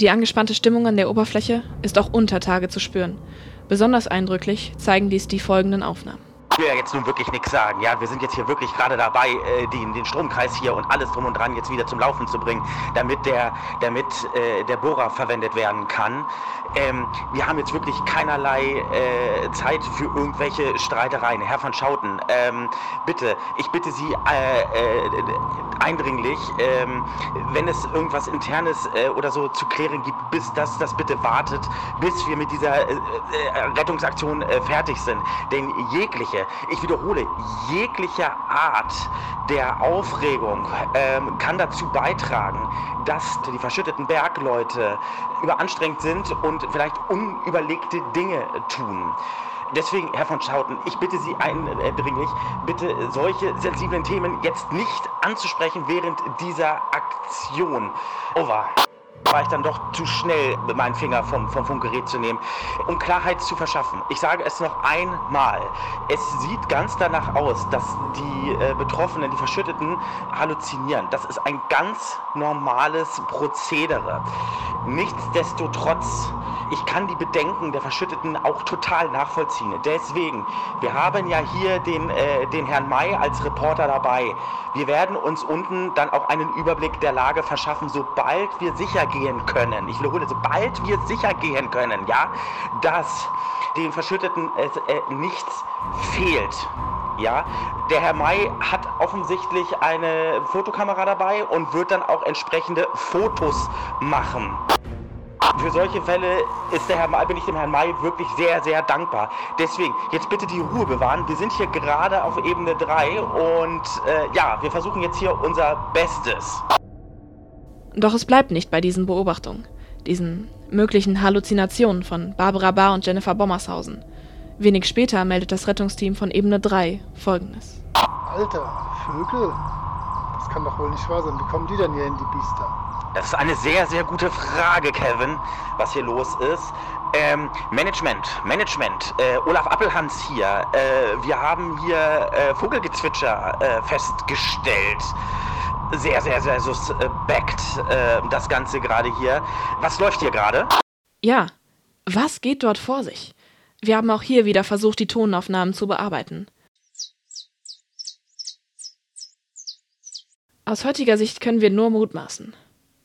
Die angespannte Stimmung an der Oberfläche ist auch unter Tage zu spüren. Besonders eindrücklich zeigen dies die folgenden Aufnahmen will ja jetzt nun wirklich nichts sagen. Ja, wir sind jetzt hier wirklich gerade dabei, äh, den, den Stromkreis hier und alles drum und dran jetzt wieder zum Laufen zu bringen, damit der, damit äh, der Bohrer verwendet werden kann. Ähm, wir haben jetzt wirklich keinerlei äh, Zeit für irgendwelche Streitereien. Herr von Schauten, ähm, bitte, ich bitte Sie äh, äh, eindringlich, ähm, wenn es irgendwas Internes äh, oder so zu klären gibt, bis das, das bitte wartet, bis wir mit dieser Rettungsaktion fertig sind. Denn jegliche ich wiederhole, jegliche Art der Aufregung ähm, kann dazu beitragen, dass die verschütteten Bergleute überanstrengt sind und vielleicht unüberlegte Dinge tun. Deswegen, Herr von Schauten, ich bitte Sie eindringlich, bitte solche sensiblen Themen jetzt nicht anzusprechen während dieser Aktion. Over war ich dann doch zu schnell, meinen Finger vom, vom Funkgerät zu nehmen, um Klarheit zu verschaffen. Ich sage es noch einmal. Es sieht ganz danach aus, dass die äh, Betroffenen, die Verschütteten, halluzinieren. Das ist ein ganz normales Prozedere. Nichtsdestotrotz, ich kann die Bedenken der Verschütteten auch total nachvollziehen. Deswegen, wir haben ja hier den, äh, den Herrn May als Reporter dabei. Wir werden uns unten dann auch einen Überblick der Lage verschaffen, sobald wir sicher gehen können. Ich wiederhole, sobald wir sicher gehen können, ja, dass den Verschütteten äh, äh, nichts fehlt. Ja, der Herr May hat offensichtlich eine Fotokamera dabei und wird dann auch entsprechende Fotos machen. Für solche Fälle ist der Herr May, bin ich dem Herrn May wirklich sehr, sehr dankbar. Deswegen, jetzt bitte die Ruhe bewahren. Wir sind hier gerade auf Ebene 3 und äh, ja, wir versuchen jetzt hier unser Bestes. Doch es bleibt nicht bei diesen Beobachtungen, diesen möglichen Halluzinationen von Barbara Barr und Jennifer Bommershausen. Wenig später meldet das Rettungsteam von Ebene 3 folgendes. Alter, Vögel? Das kann doch wohl nicht wahr sein. Wie kommen die denn hier in die Biester? Das ist eine sehr, sehr gute Frage, Kevin, was hier los ist. Ähm, Management, Management. Äh, Olaf Appelhans hier. Äh, wir haben hier äh, Vogelgezwitscher äh, festgestellt sehr, sehr, sehr suspekt, äh, das Ganze gerade hier. Was läuft hier gerade? Ja, was geht dort vor sich? Wir haben auch hier wieder versucht, die Tonaufnahmen zu bearbeiten. Aus heutiger Sicht können wir nur mutmaßen.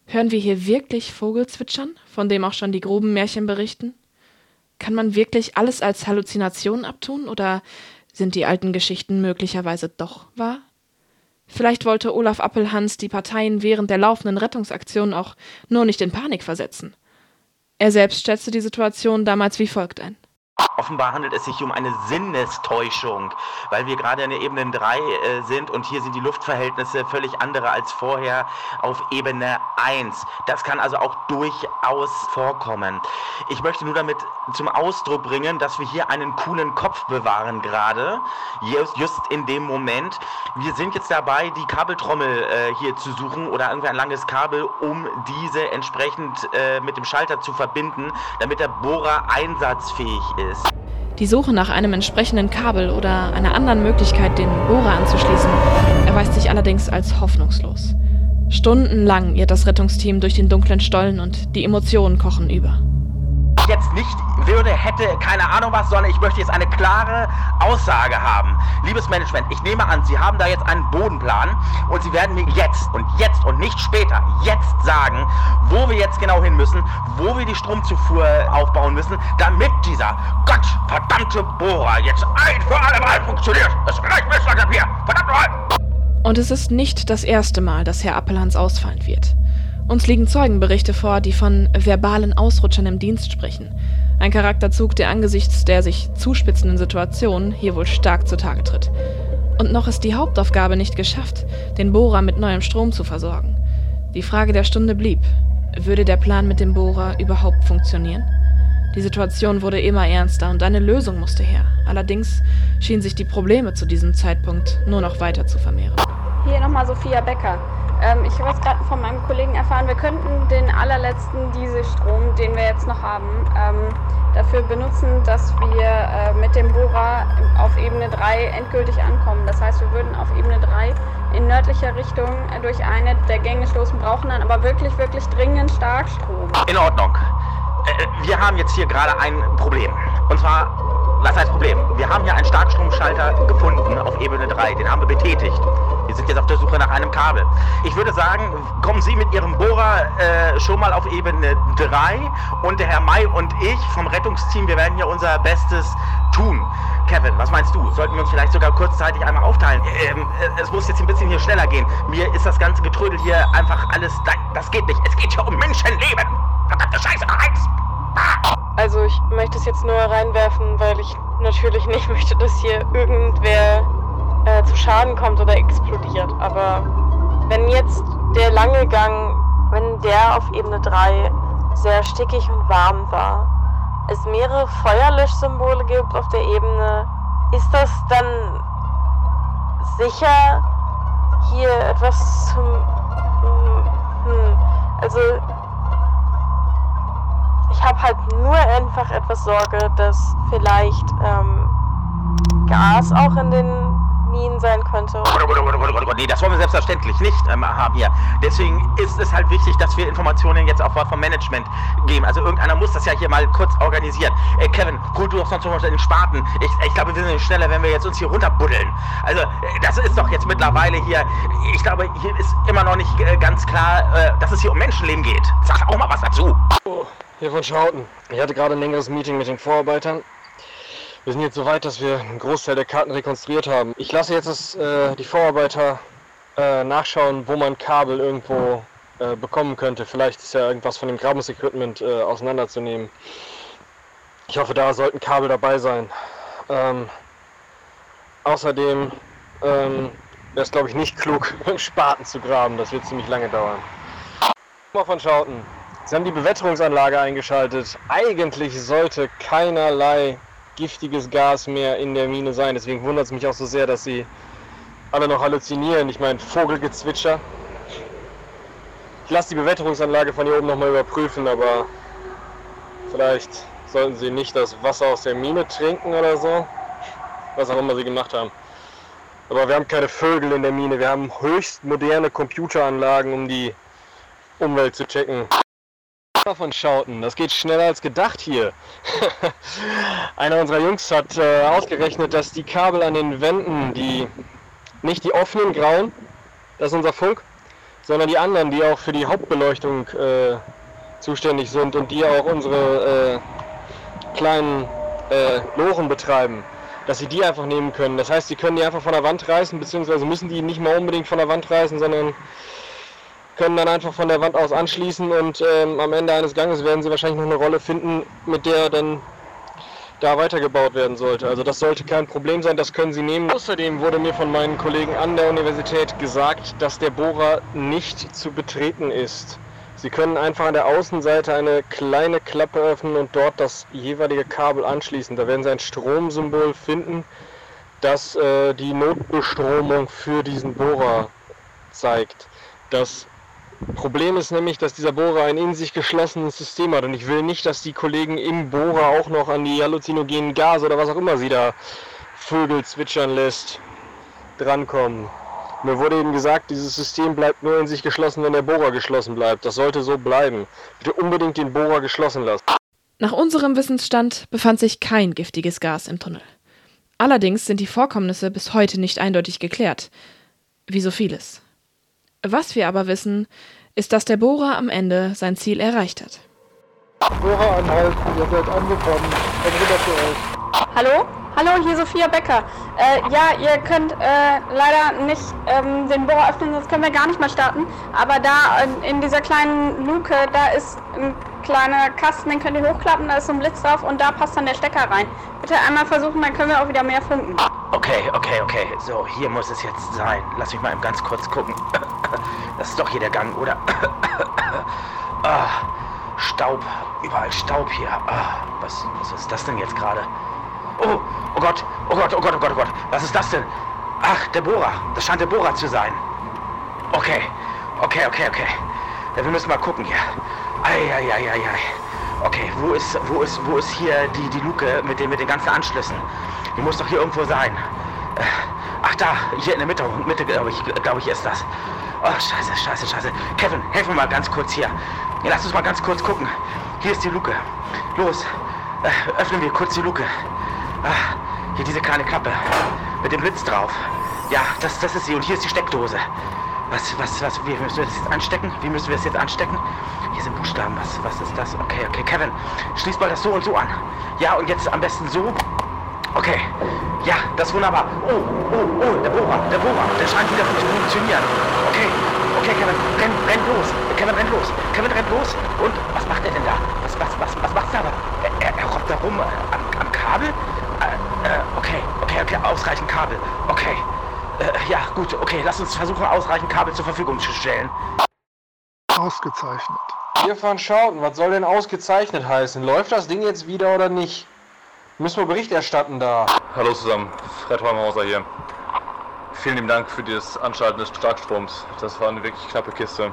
Hören wir hier wirklich Vogelzwitschern, von dem auch schon die groben Märchen berichten? Kann man wirklich alles als Halluzination abtun oder sind die alten Geschichten möglicherweise doch wahr? Vielleicht wollte Olaf Appelhans die Parteien während der laufenden Rettungsaktion auch nur nicht in Panik versetzen. Er selbst schätzte die Situation damals wie folgt ein. Offenbar handelt es sich um eine Sinnestäuschung, weil wir gerade in der Ebene 3 äh, sind und hier sind die Luftverhältnisse völlig andere als vorher auf Ebene 1. Das kann also auch durchaus vorkommen. Ich möchte nur damit zum Ausdruck bringen, dass wir hier einen coolen Kopf bewahren gerade, just, just in dem Moment. Wir sind jetzt dabei, die Kabeltrommel äh, hier zu suchen oder irgendwie ein langes Kabel, um diese entsprechend äh, mit dem Schalter zu verbinden, damit der Bohrer einsatzfähig ist. Die Suche nach einem entsprechenden Kabel oder einer anderen Möglichkeit, den Bohrer anzuschließen, erweist sich allerdings als hoffnungslos. Stundenlang irrt das Rettungsteam durch den dunklen Stollen und die Emotionen kochen über jetzt nicht würde, hätte, keine Ahnung was, sondern ich möchte jetzt eine klare Aussage haben. Liebes Management, ich nehme an, Sie haben da jetzt einen Bodenplan und Sie werden mir jetzt und jetzt und nicht später, jetzt sagen, wo wir jetzt genau hin müssen, wo wir die Stromzufuhr aufbauen müssen, damit dieser gottverdammte Bohrer jetzt ein für alle Mal funktioniert. Es reicht Messlagerpapier. Verdammt nochmal! Und es ist nicht das erste Mal, dass Herr Appelhans ausfallen wird. Uns liegen Zeugenberichte vor, die von verbalen Ausrutschern im Dienst sprechen. Ein Charakterzug, der angesichts der sich zuspitzenden Situation hier wohl stark zutage tritt. Und noch ist die Hauptaufgabe nicht geschafft, den Bohrer mit neuem Strom zu versorgen. Die Frage der Stunde blieb, würde der Plan mit dem Bohrer überhaupt funktionieren? Die Situation wurde immer ernster und eine Lösung musste her. Allerdings schienen sich die Probleme zu diesem Zeitpunkt nur noch weiter zu vermehren. Hier nochmal Sophia Becker. Ähm, ich habe es gerade von meinem Kollegen erfahren, wir könnten den allerletzten Dieselstrom, den wir jetzt noch haben, ähm, dafür benutzen, dass wir äh, mit dem Bohrer auf Ebene 3 endgültig ankommen. Das heißt, wir würden auf Ebene 3 in nördlicher Richtung äh, durch eine der Gänge stoßen, brauchen dann aber wirklich, wirklich dringend Starkstrom. In Ordnung. Äh, wir haben jetzt hier gerade ein Problem. Und zwar, was heißt Problem? Wir haben hier einen Starkstromschalter gefunden auf Ebene 3. Den haben wir betätigt. Wir sind jetzt auf der Suche nach einem Kabel. Ich würde sagen, kommen Sie mit Ihrem Bohrer äh, schon mal auf Ebene 3 und der Herr May und ich vom Rettungsteam, wir werden hier unser Bestes tun. Kevin, was meinst du? Sollten wir uns vielleicht sogar kurzzeitig einmal aufteilen? Ähm, äh, es muss jetzt ein bisschen hier schneller gehen. Mir ist das ganze Getrödel hier einfach alles... Das geht nicht. Es geht hier um Menschenleben. Verdammte Scheiße, Heinz! Also ich möchte es jetzt nur reinwerfen, weil ich natürlich nicht möchte, dass hier irgendwer äh, zu Schaden kommt oder explodiert. Aber wenn jetzt der lange Gang, wenn der auf Ebene 3 sehr stickig und warm war, es mehrere Feuerlöschsymbole gibt auf der Ebene, ist das dann sicher hier etwas zum... Hm, also ich habe halt nur einfach etwas Sorge, dass vielleicht ähm, Gas auch in den Minen sein könnte. Nee, das wollen wir selbstverständlich nicht ähm, haben hier. Deswegen ist es halt wichtig, dass wir Informationen jetzt auch vom Management geben. Also irgendeiner muss das ja hier mal kurz organisieren. Äh, Kevin, hol du doch sonst noch den Spaten. Ich, ich glaube, wir sind schneller, wenn wir jetzt uns hier runterbuddeln. Also, äh, das ist doch jetzt mittlerweile hier. Ich glaube, hier ist immer noch nicht äh, ganz klar, äh, dass es hier um Menschenleben geht. Sag auch mal was dazu. Oh, hier von Schauten. Ich hatte gerade ein längeres Meeting mit den Vorarbeitern. Wir sind jetzt so weit, dass wir einen Großteil der Karten rekonstruiert haben. Ich lasse jetzt das, äh, die Vorarbeiter äh, nachschauen, wo man Kabel irgendwo äh, bekommen könnte. Vielleicht ist ja irgendwas von dem Grabungsequipment äh, auseinanderzunehmen. Ich hoffe, da sollten Kabel dabei sein. Ähm, außerdem ähm, wäre es, glaube ich, nicht klug, Spaten zu graben. Das wird ziemlich lange dauern. Mal von Schauten. Sie haben die Bewetterungsanlage eingeschaltet. Eigentlich sollte keinerlei giftiges Gas mehr in der Mine sein. Deswegen wundert es mich auch so sehr, dass sie alle noch halluzinieren. Ich meine, Vogelgezwitscher. Ich lasse die Bewetterungsanlage von hier oben nochmal überprüfen, aber vielleicht sollten sie nicht das Wasser aus der Mine trinken oder so. Was auch immer sie gemacht haben. Aber wir haben keine Vögel in der Mine. Wir haben höchst moderne Computeranlagen, um die Umwelt zu checken von Schauten. Das geht schneller als gedacht hier. Einer unserer Jungs hat äh, ausgerechnet, dass die Kabel an den Wänden, die nicht die offenen grauen, das ist unser Funk, sondern die anderen, die auch für die Hauptbeleuchtung äh, zuständig sind und die auch unsere äh, kleinen äh, Loren betreiben, dass sie die einfach nehmen können. Das heißt, sie können die einfach von der Wand reißen, beziehungsweise müssen die nicht mal unbedingt von der Wand reißen, sondern können dann einfach von der Wand aus anschließen und ähm, am Ende eines Ganges werden sie wahrscheinlich noch eine Rolle finden, mit der dann da weitergebaut werden sollte. Also das sollte kein Problem sein, das können Sie nehmen. Außerdem wurde mir von meinen Kollegen an der Universität gesagt, dass der Bohrer nicht zu betreten ist. Sie können einfach an der Außenseite eine kleine Klappe öffnen und dort das jeweilige Kabel anschließen. Da werden Sie ein Stromsymbol finden, das äh, die Notbestromung für diesen Bohrer zeigt. Das Problem ist nämlich, dass dieser Bohrer ein in sich geschlossenes System hat und ich will nicht, dass die Kollegen im Bohrer auch noch an die halluzinogenen Gase oder was auch immer sie da Vögel zwitschern lässt, drankommen. Mir wurde eben gesagt, dieses System bleibt nur in sich geschlossen, wenn der Bohrer geschlossen bleibt. Das sollte so bleiben. Bitte unbedingt den Bohrer geschlossen lassen. Nach unserem Wissensstand befand sich kein giftiges Gas im Tunnel. Allerdings sind die Vorkommnisse bis heute nicht eindeutig geklärt. Wie so vieles. Was wir aber wissen, ist, dass der Bohrer am Ende sein Ziel erreicht hat. Bohrer anhalten, ihr seid angekommen. Komm rüber zu euch. Hallo? Hallo, hier Sophia Becker. Äh, ja, ihr könnt äh, leider nicht ähm, den Bohrer öffnen, sonst können wir gar nicht mehr starten. Aber da in, in dieser kleinen Luke, da ist ein kleiner Kasten, den könnt ihr hochklappen, da ist so ein Blitz drauf und da passt dann der Stecker rein. Bitte einmal versuchen, dann können wir auch wieder mehr funken. Okay, okay, okay. So, hier muss es jetzt sein. Lass mich mal ganz kurz gucken. Das ist doch hier der Gang, oder? ah, Staub. Überall Staub hier. Ah, was, was ist das denn jetzt gerade? Oh, oh Gott, oh Gott, oh Gott, oh Gott, oh Gott. Was ist das denn? Ach, der Bohrer. Das scheint der Bohrer zu sein. Okay, Okay, okay, okay. Ja, wir müssen mal gucken hier. Eieieiei. Okay, wo ist, wo ist, wo ist hier die, die Luke mit den, mit den ganzen Anschlüssen? Die muss doch hier irgendwo sein. Äh, ach da, hier in der Mitte, Mitte glaube ich, glaube ich, ist das. Oh, scheiße, scheiße, scheiße. Kevin, helf mir mal ganz kurz hier. Lass uns mal ganz kurz gucken. Hier ist die Luke. Los, äh, öffnen wir kurz die Luke. Ah, hier diese kleine Klappe mit dem Blitz drauf. Ja, das, das ist sie. Und hier ist die Steckdose. Was, was, was, wie müssen wir das jetzt anstecken? Wie müssen wir das jetzt anstecken? Hier sind Buchstaben. Was, was ist das? Okay, okay, Kevin, schließ mal das so und so an. Ja, und jetzt am besten so. Okay. Ja, das ist wunderbar. Oh, oh, oh, der Bohrer, der Bohrer, der scheint wieder zu funktionieren. Okay, okay, Kevin, renn, renn los. Kevin, renn los. Kevin, renn los. Und was macht er denn da? Was, was, was, was macht er da? Er, er, er robbt da rum äh, am, am Kabel? Äh, äh, okay, okay, okay, ausreichend Kabel. Okay. Äh, ja, gut, okay, lass uns versuchen, ausreichend Kabel zur Verfügung zu stellen. Ausgezeichnet. Hier von Schauten, was soll denn ausgezeichnet heißen? Läuft das Ding jetzt wieder oder nicht? Müssen wir Bericht erstatten da. Hallo zusammen, Fred Holmhauser hier. Vielen lieben Dank für das Anschalten des Starkstroms. Das war eine wirklich knappe Kiste.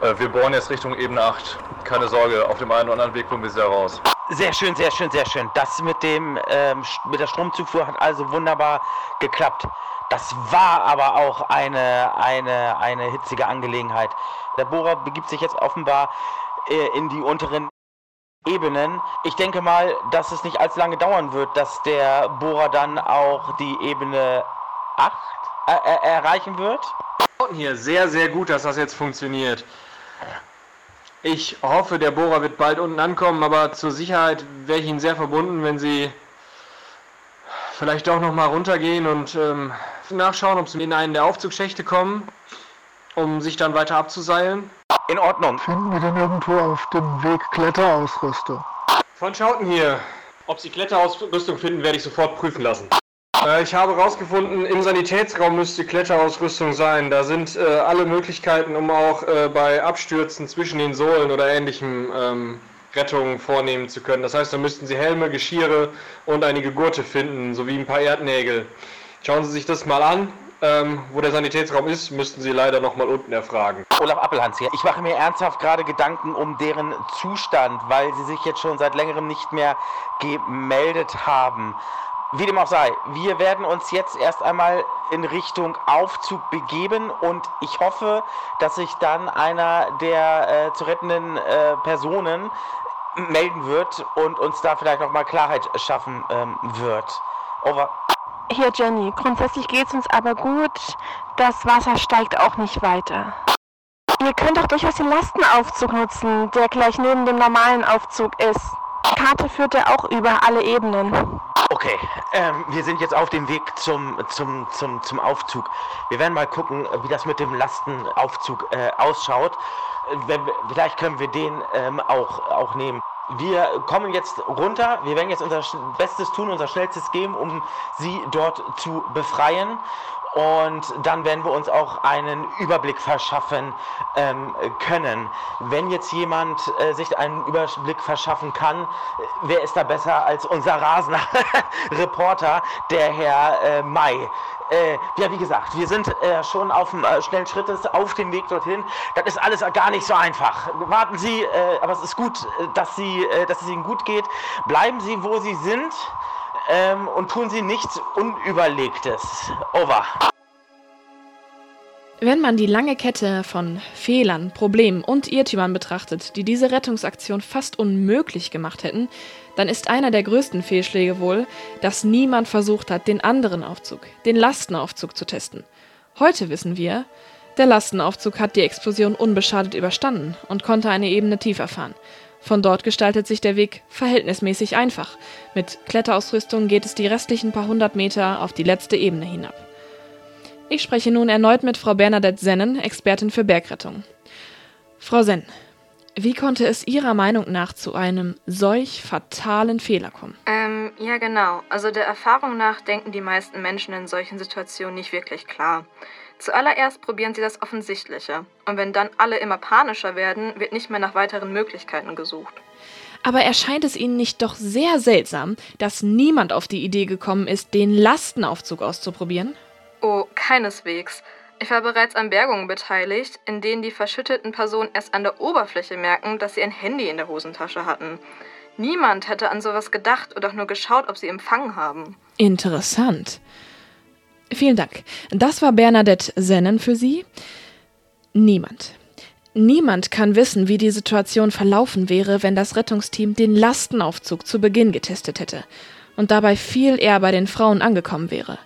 Äh, wir bohren jetzt Richtung Ebene 8. Keine Sorge, auf dem einen oder anderen Weg kommen wir sehr raus. Sehr schön, sehr schön, sehr schön. Das mit, dem, ähm, mit der Stromzufuhr hat also wunderbar geklappt. Das war aber auch eine, eine, eine hitzige Angelegenheit. Der Bohrer begibt sich jetzt offenbar äh, in die unteren Ebenen. Ich denke mal, dass es nicht allzu lange dauern wird, dass der Bohrer dann auch die Ebene 8 äh, äh, erreichen wird. Hier, sehr, sehr gut, dass das jetzt funktioniert. Ich hoffe, der Bohrer wird bald unten ankommen, aber zur Sicherheit wäre ich Ihnen sehr verbunden, wenn Sie vielleicht doch noch mal runtergehen und ähm, nachschauen, ob Sie in einen der Aufzugschächte kommen, um sich dann weiter abzuseilen. In Ordnung. Finden wir denn irgendwo auf dem Weg Kletterausrüstung? Von Schauten hier. Ob Sie Kletterausrüstung finden, werde ich sofort prüfen lassen. Äh, ich habe herausgefunden, im Sanitätsraum müsste Kletterausrüstung sein. Da sind äh, alle Möglichkeiten, um auch äh, bei Abstürzen zwischen den Sohlen oder ähnlichem ähm, Rettungen vornehmen zu können. Das heißt, da müssten Sie Helme, Geschirre und einige Gurte finden, sowie ein paar Erdnägel. Schauen Sie sich das mal an. Ähm, wo der Sanitätsraum ist, müssten Sie leider noch mal unten erfragen. Olaf Appelhans hier. Ich mache mir ernsthaft gerade Gedanken um deren Zustand, weil sie sich jetzt schon seit längerem nicht mehr gemeldet haben. Wie dem auch sei, wir werden uns jetzt erst einmal in Richtung Aufzug begeben und ich hoffe, dass sich dann einer der äh, zu rettenden äh, Personen melden wird und uns da vielleicht nochmal Klarheit schaffen ähm, wird. Over. Hier Jenny, grundsätzlich geht's uns aber gut. Das Wasser steigt auch nicht weiter. Ihr könnt doch durchaus den Lastenaufzug nutzen, der gleich neben dem normalen Aufzug ist. Die Karte führt ja auch über alle Ebenen. Okay, ähm, wir sind jetzt auf dem Weg zum, zum, zum, zum Aufzug. Wir werden mal gucken, wie das mit dem Lastenaufzug äh, ausschaut. Äh, Wenn vielleicht können wir den ähm, auch, auch nehmen. Wir kommen jetzt runter. Wir werden jetzt unser Bestes tun, unser Schnellstes geben, um sie dort zu befreien. Und dann werden wir uns auch einen Überblick verschaffen ähm, können. Wenn jetzt jemand äh, sich einen Überblick verschaffen kann, wer ist da besser als unser rasender Reporter, der Herr äh, May. Äh, ja, wie gesagt, wir sind äh, schon auf dem äh, schnellen Schrittes auf dem Weg dorthin. Das ist alles gar nicht so einfach. Warten Sie, äh, aber es ist gut, äh, dass, Sie, äh, dass es Ihnen gut geht. Bleiben Sie, wo Sie sind ähm, und tun Sie nichts Unüberlegtes. Over. Wenn man die lange Kette von Fehlern, Problemen und Irrtümern betrachtet, die diese Rettungsaktion fast unmöglich gemacht hätten, dann ist einer der größten Fehlschläge wohl, dass niemand versucht hat, den anderen Aufzug, den Lastenaufzug zu testen. Heute wissen wir, der Lastenaufzug hat die Explosion unbeschadet überstanden und konnte eine Ebene tiefer fahren. Von dort gestaltet sich der Weg verhältnismäßig einfach. Mit Kletterausrüstung geht es die restlichen paar hundert Meter auf die letzte Ebene hinab. Ich spreche nun erneut mit Frau Bernadette Sennen, Expertin für Bergrettung. Frau Senn, wie konnte es Ihrer Meinung nach zu einem solch fatalen Fehler kommen? Ähm, ja genau. Also der Erfahrung nach denken die meisten Menschen in solchen Situationen nicht wirklich klar. Zuallererst probieren sie das Offensichtliche. Und wenn dann alle immer panischer werden, wird nicht mehr nach weiteren Möglichkeiten gesucht. Aber erscheint es Ihnen nicht doch sehr seltsam, dass niemand auf die Idee gekommen ist, den Lastenaufzug auszuprobieren? Oh, keineswegs. Ich war bereits an Bergungen beteiligt, in denen die verschütteten Personen erst an der Oberfläche merken, dass sie ein Handy in der Hosentasche hatten. Niemand hätte an sowas gedacht oder auch nur geschaut, ob sie empfangen haben. Interessant. Vielen Dank. Das war Bernadette Sennen für Sie. Niemand. Niemand kann wissen, wie die Situation verlaufen wäre, wenn das Rettungsteam den Lastenaufzug zu Beginn getestet hätte und dabei viel eher bei den Frauen angekommen wäre.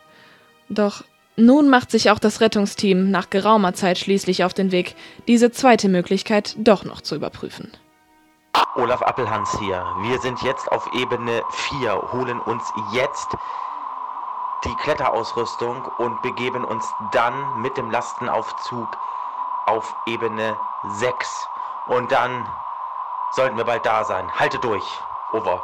Doch nun macht sich auch das Rettungsteam nach geraumer Zeit schließlich auf den Weg, diese zweite Möglichkeit doch noch zu überprüfen. Olaf Appelhans hier. Wir sind jetzt auf Ebene 4, holen uns jetzt die Kletterausrüstung und begeben uns dann mit dem Lastenaufzug auf Ebene 6. Und dann sollten wir bald da sein. Halte durch. Over.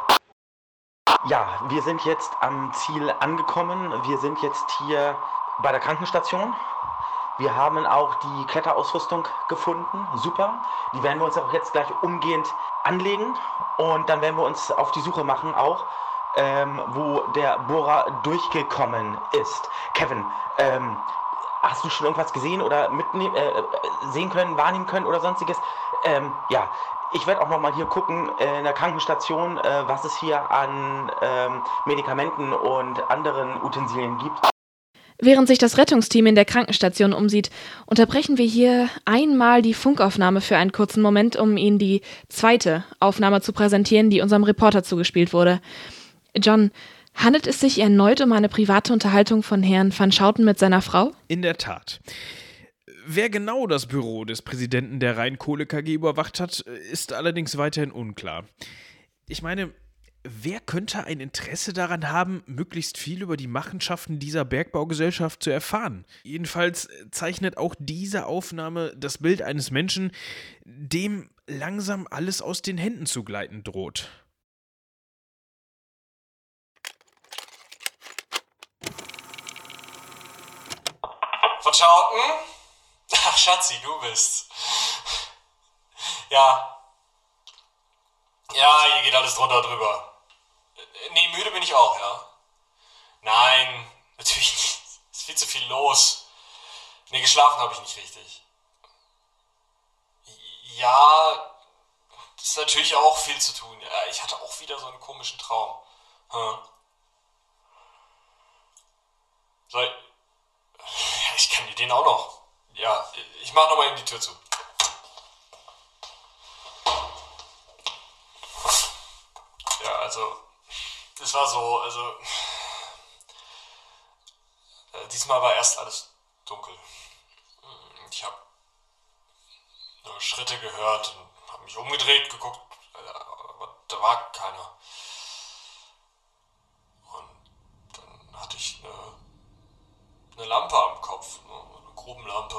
Ja, wir sind jetzt am Ziel angekommen. Wir sind jetzt hier bei der Krankenstation. Wir haben auch die Kletterausrüstung gefunden. Super. Die werden wir uns auch jetzt gleich umgehend anlegen. Und dann werden wir uns auf die Suche machen auch, ähm, wo der Bohrer durchgekommen ist. Kevin, ähm, hast du schon irgendwas gesehen oder mitnehmen, äh, sehen können, wahrnehmen können oder sonstiges? Ähm, ja, ich werde auch noch mal hier gucken äh, in der Krankenstation, äh, was es hier an ähm, Medikamenten und anderen Utensilien gibt. Während sich das Rettungsteam in der Krankenstation umsieht, unterbrechen wir hier einmal die Funkaufnahme für einen kurzen Moment, um Ihnen die zweite Aufnahme zu präsentieren, die unserem Reporter zugespielt wurde. John, handelt es sich erneut um eine private Unterhaltung von Herrn van Schouten mit seiner Frau? In der Tat. Wer genau das Büro des Präsidenten der Rheinkohle KG überwacht hat, ist allerdings weiterhin unklar. Ich meine, wer könnte ein Interesse daran haben, möglichst viel über die Machenschaften dieser Bergbaugesellschaft zu erfahren? Jedenfalls zeichnet auch diese Aufnahme das Bild eines Menschen, dem langsam alles aus den Händen zu gleiten droht. Verschauten? Ach, Schatzi, du bist. Ja. Ja, hier geht alles drunter drüber. Nee, müde bin ich auch, ja. Nein, natürlich nicht. Es ist viel zu viel los. Nee, geschlafen habe ich nicht richtig. Ja, das ist natürlich auch viel zu tun. Ja, ich hatte auch wieder so einen komischen Traum. Hm. Soll ich kann dir den auch noch. Ja, ich mach nochmal eben die Tür zu. Ja, also, es war so, also, äh, diesmal war erst alles dunkel. Ich habe nur Schritte gehört und habe mich umgedreht, geguckt, aber da war keiner. Und dann hatte ich eine, eine Lampe am Kopf, eine Grubenlampe.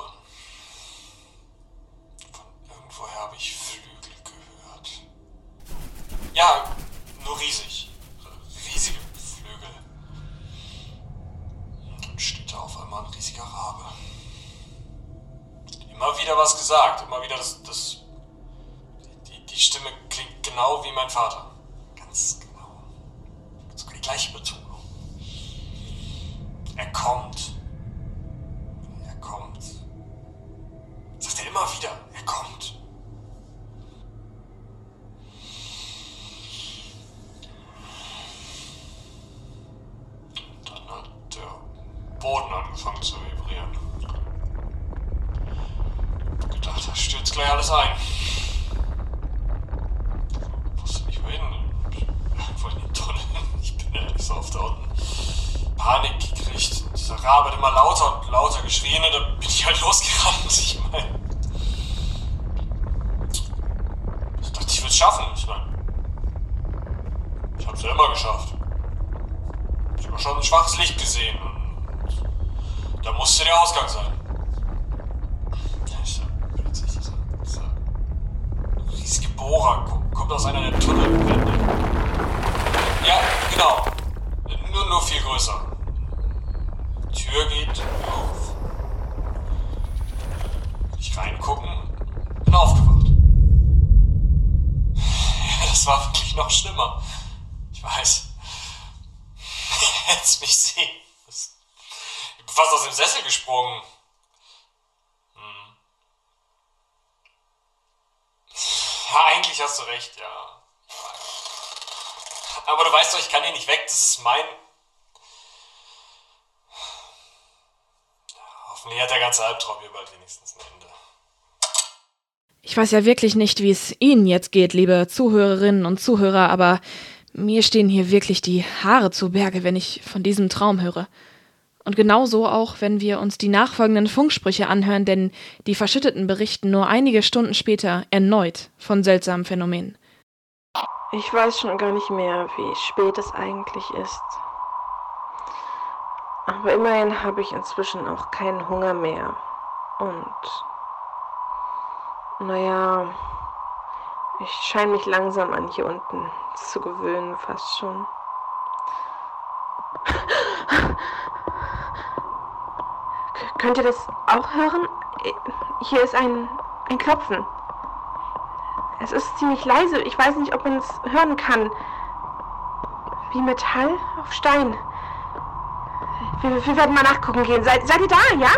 Von irgendwoher habe ich Flügel gehört. Ja, nur riesig. Riesige Flügel. Und dann steht da auf einmal ein riesiger Rabe. Immer wieder was gesagt, immer wieder das. das die, die Stimme klingt genau wie mein Vater. Ganz genau. Sogar die gleiche Betonung. Er kommt. Immer wieder, er kommt. Dann hat der Boden angefangen zu vibrieren. Ich gedacht, da stürzt gleich alles ein. Ich wusste nicht wohin. Irgendwo in den Tunnel. Ich bin ehrlich so oft da unten. Panik gekriegt. Und dieser Rabe hat immer lauter und lauter geschrien und dann bin ich halt losgerannt. Ich meine. Ich dachte, ich würde es schaffen. Ich meine. Ich hab's ja immer geschafft. Ich habe schon ein schwaches Licht gesehen. Und da musste der Ausgang sein. Ich hab plötzlich dieser, dieser riesige Bohrer kommt, aus einer der Tunnelwände. Ja, genau. Nur, nur viel größer. Tür geht auf. Ich reingucken, bin aufgewacht. Ja, das war wirklich noch schlimmer. Ich weiß. Jetzt mich sehen. Ich bin fast aus dem Sessel gesprungen. Ja, eigentlich hast du recht, ja. Aber du weißt doch, ich kann hier nicht weg, das ist mein. Hoffentlich hat der ganze Albtraum hier bald wenigstens ein Ende. Ich weiß ja wirklich nicht, wie es Ihnen jetzt geht, liebe Zuhörerinnen und Zuhörer, aber mir stehen hier wirklich die Haare zu Berge, wenn ich von diesem Traum höre. Und genauso auch, wenn wir uns die nachfolgenden Funksprüche anhören, denn die Verschütteten berichten nur einige Stunden später erneut von seltsamen Phänomenen. Ich weiß schon gar nicht mehr, wie spät es eigentlich ist. Aber immerhin habe ich inzwischen auch keinen Hunger mehr. Und naja, ich scheine mich langsam an hier unten zu gewöhnen, fast schon. Könnt ihr das auch hören? Hier ist ein, ein Klopfen. Es ist ziemlich leise. Ich weiß nicht, ob man es hören kann. Wie Metall auf Stein. Wir, wir werden mal nachgucken gehen. Seid, seid ihr da, ja?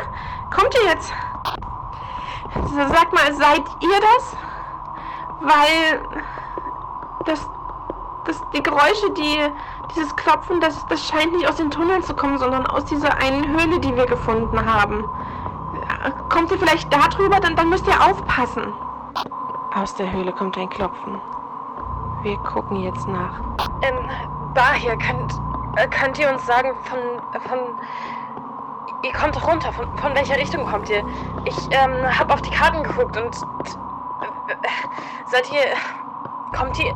Kommt ihr jetzt? Sag mal, seid ihr das? Weil das, das, die Geräusche, die, dieses Klopfen, das, das scheint nicht aus den Tunneln zu kommen, sondern aus dieser einen Höhle, die wir gefunden haben. Kommt ihr vielleicht da drüber, dann, dann müsst ihr aufpassen. Aus der Höhle kommt ein Klopfen. Wir gucken jetzt nach. Ähm, daher könnt, äh, könnt ihr uns sagen, von, von ihr kommt runter. Von, von welcher Richtung kommt ihr? Ich ähm, habe auf die Karten geguckt und äh, seid ihr, kommt ihr?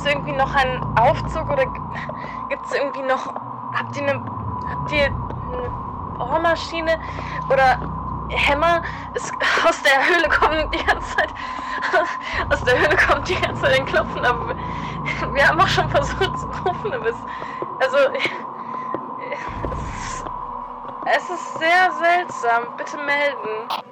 Es irgendwie noch einen Aufzug oder gibt es irgendwie noch? Habt ihr eine, habt ihr eine Bohrmaschine oder Hämmer? Es, aus der Höhle kommt die ganze Zeit, aus der Höhle kommt die ganze Zeit ein Klopfen, aber wir, haben auch schon versucht zu rufen, aber es, also es ist sehr seltsam. Bitte melden.